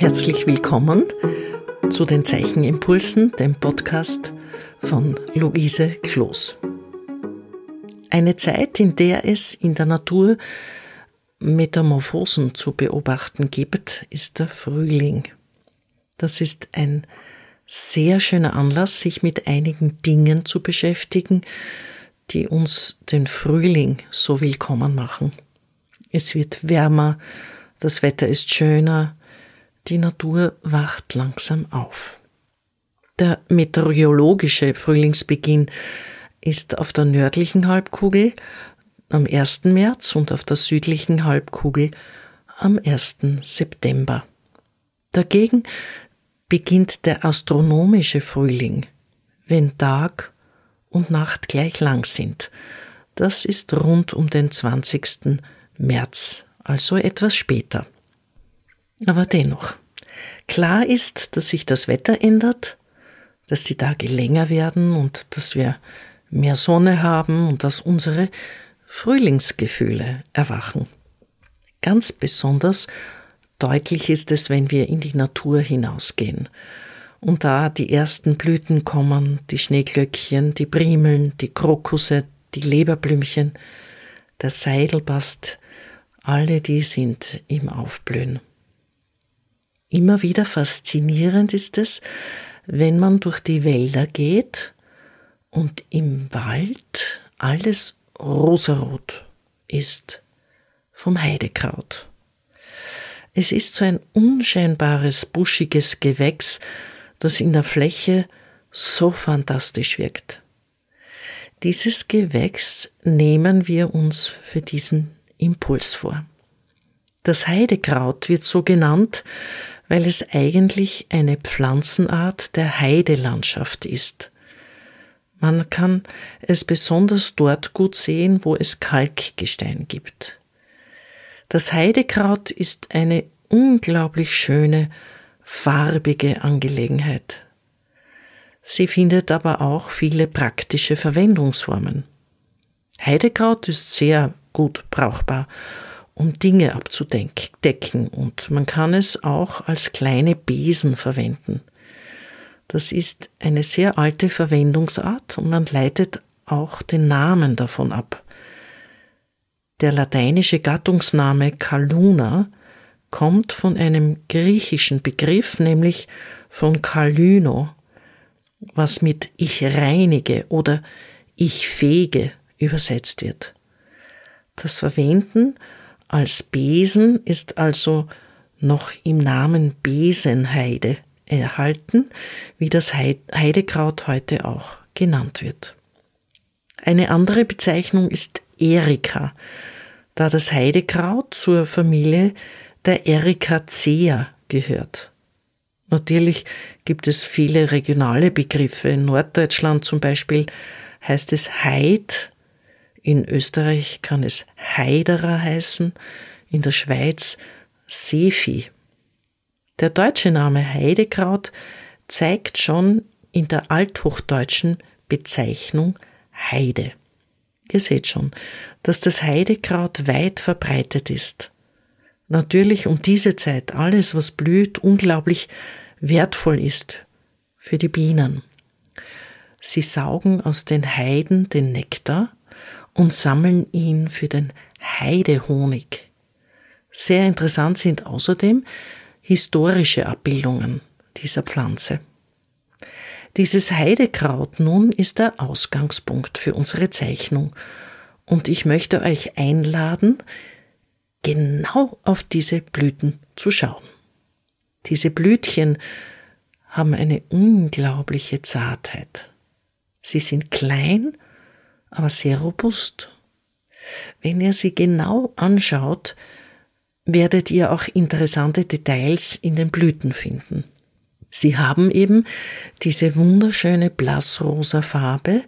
Herzlich willkommen zu den Zeichenimpulsen, dem Podcast von Luise Kloß. Eine Zeit, in der es in der Natur Metamorphosen zu beobachten gibt, ist der Frühling. Das ist ein sehr schöner Anlass, sich mit einigen Dingen zu beschäftigen, die uns den Frühling so willkommen machen. Es wird wärmer, das Wetter ist schöner, die Natur wacht langsam auf. Der meteorologische Frühlingsbeginn ist auf der nördlichen Halbkugel am 1. März und auf der südlichen Halbkugel am 1. September. Dagegen beginnt der astronomische Frühling, wenn Tag und Nacht gleich lang sind. Das ist rund um den 20. März, also etwas später. Aber dennoch, klar ist, dass sich das Wetter ändert, dass die Tage länger werden und dass wir mehr Sonne haben und dass unsere Frühlingsgefühle erwachen. Ganz besonders deutlich ist es, wenn wir in die Natur hinausgehen und da die ersten Blüten kommen, die Schneeglöckchen, die Primeln, die Krokusse, die Leberblümchen, der Seidelbast, alle die sind im Aufblühen. Immer wieder faszinierend ist es, wenn man durch die Wälder geht und im Wald alles rosarot ist vom Heidekraut. Es ist so ein unscheinbares, buschiges Gewächs, das in der Fläche so fantastisch wirkt. Dieses Gewächs nehmen wir uns für diesen Impuls vor. Das Heidekraut wird so genannt, weil es eigentlich eine Pflanzenart der Heidelandschaft ist. Man kann es besonders dort gut sehen, wo es Kalkgestein gibt. Das Heidekraut ist eine unglaublich schöne, farbige Angelegenheit. Sie findet aber auch viele praktische Verwendungsformen. Heidekraut ist sehr gut brauchbar um Dinge abzudecken und man kann es auch als kleine Besen verwenden. Das ist eine sehr alte Verwendungsart und man leitet auch den Namen davon ab. Der lateinische Gattungsname Kaluna kommt von einem griechischen Begriff, nämlich von Kalyno, was mit ich reinige oder ich fege übersetzt wird. Das Verwenden als Besen ist also noch im Namen Besenheide erhalten, wie das Heidekraut heute auch genannt wird. Eine andere Bezeichnung ist Erika, da das Heidekraut zur Familie der Ericacea gehört. Natürlich gibt es viele regionale Begriffe. In Norddeutschland zum Beispiel heißt es Heid in Österreich kann es Heiderer heißen, in der Schweiz Seevieh. Der deutsche Name Heidekraut zeigt schon in der althochdeutschen Bezeichnung Heide. Ihr seht schon, dass das Heidekraut weit verbreitet ist. Natürlich um diese Zeit alles, was blüht, unglaublich wertvoll ist für die Bienen. Sie saugen aus den Heiden den Nektar und sammeln ihn für den Heidehonig. Sehr interessant sind außerdem historische Abbildungen dieser Pflanze. Dieses Heidekraut nun ist der Ausgangspunkt für unsere Zeichnung und ich möchte euch einladen, genau auf diese Blüten zu schauen. Diese Blütchen haben eine unglaubliche Zartheit. Sie sind klein aber sehr robust. Wenn ihr sie genau anschaut, werdet ihr auch interessante Details in den Blüten finden. Sie haben eben diese wunderschöne blassrosa Farbe,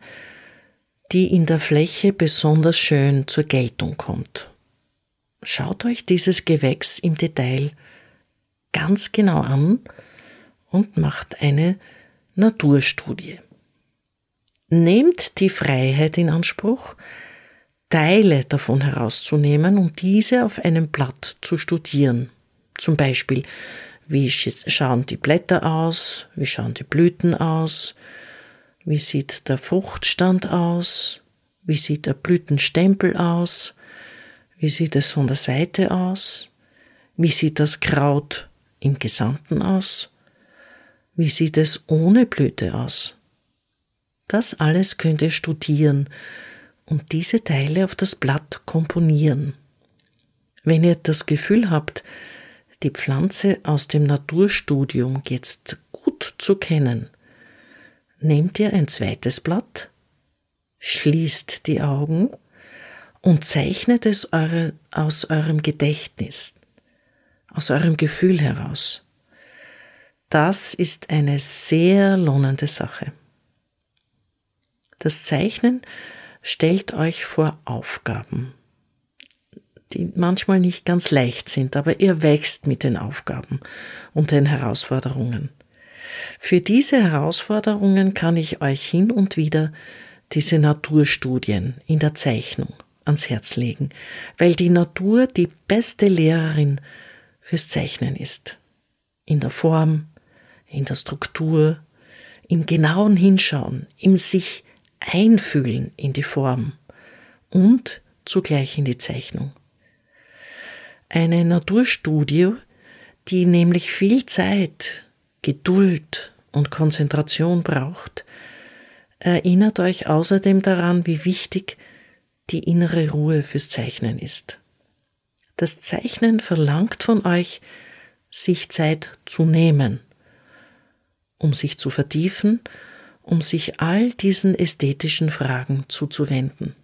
die in der Fläche besonders schön zur Geltung kommt. Schaut euch dieses Gewächs im Detail ganz genau an und macht eine Naturstudie. Nehmt die Freiheit in Anspruch, Teile davon herauszunehmen und diese auf einem Blatt zu studieren. Zum Beispiel, Wie schauen die Blätter aus? Wie schauen die Blüten aus? Wie sieht der Fruchtstand aus? Wie sieht der Blütenstempel aus? Wie sieht es von der Seite aus? Wie sieht das Kraut im Gesamten aus? Wie sieht es ohne Blüte aus? Das alles könnt ihr studieren und diese Teile auf das Blatt komponieren. Wenn ihr das Gefühl habt, die Pflanze aus dem Naturstudium jetzt gut zu kennen, nehmt ihr ein zweites Blatt, schließt die Augen und zeichnet es eure, aus eurem Gedächtnis, aus eurem Gefühl heraus. Das ist eine sehr lohnende Sache. Das Zeichnen stellt euch vor Aufgaben, die manchmal nicht ganz leicht sind, aber ihr wächst mit den Aufgaben und den Herausforderungen. Für diese Herausforderungen kann ich euch hin und wieder diese Naturstudien in der Zeichnung ans Herz legen, weil die Natur die beste Lehrerin fürs Zeichnen ist. In der Form, in der Struktur, im genauen Hinschauen, im sich einfühlen in die Form und zugleich in die Zeichnung. Eine Naturstudie, die nämlich viel Zeit, Geduld und Konzentration braucht, erinnert euch außerdem daran, wie wichtig die innere Ruhe fürs Zeichnen ist. Das Zeichnen verlangt von euch, sich Zeit zu nehmen, um sich zu vertiefen, um sich all diesen ästhetischen Fragen zuzuwenden.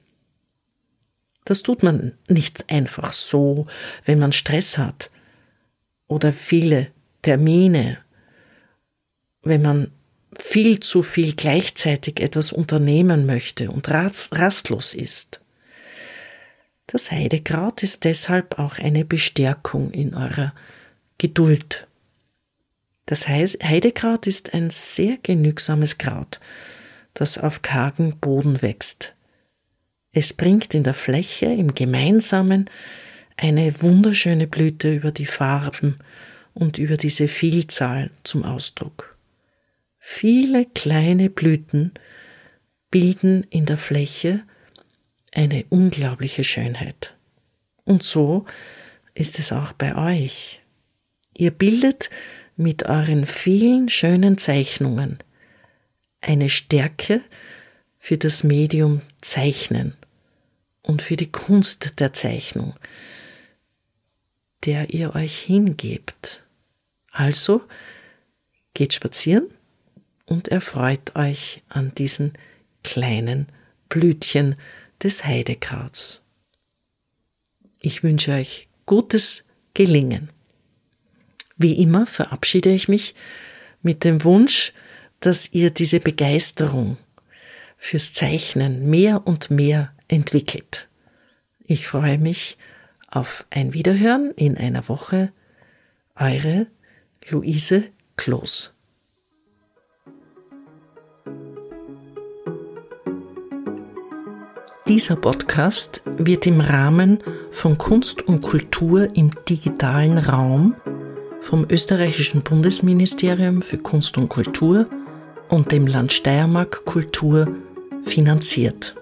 Das tut man nicht einfach so, wenn man Stress hat oder viele Termine, wenn man viel zu viel gleichzeitig etwas unternehmen möchte und rastlos ist. Das Heidekraut ist deshalb auch eine Bestärkung in eurer Geduld. Das Heidekraut ist ein sehr genügsames Kraut, das auf kargen Boden wächst. Es bringt in der Fläche im Gemeinsamen eine wunderschöne Blüte über die Farben und über diese Vielzahl zum Ausdruck. Viele kleine Blüten bilden in der Fläche eine unglaubliche Schönheit. Und so ist es auch bei euch. Ihr bildet mit euren vielen schönen Zeichnungen eine Stärke für das Medium Zeichnen und für die Kunst der Zeichnung, der ihr euch hingebt. Also geht spazieren und erfreut euch an diesen kleinen Blütchen des Heidekrauts. Ich wünsche euch gutes Gelingen. Wie immer verabschiede ich mich mit dem Wunsch, dass ihr diese Begeisterung fürs Zeichnen mehr und mehr entwickelt. Ich freue mich auf ein Wiederhören in einer Woche. Eure Luise Kloß. Dieser Podcast wird im Rahmen von Kunst und Kultur im digitalen Raum vom österreichischen Bundesministerium für Kunst und Kultur und dem Land Steiermark Kultur finanziert.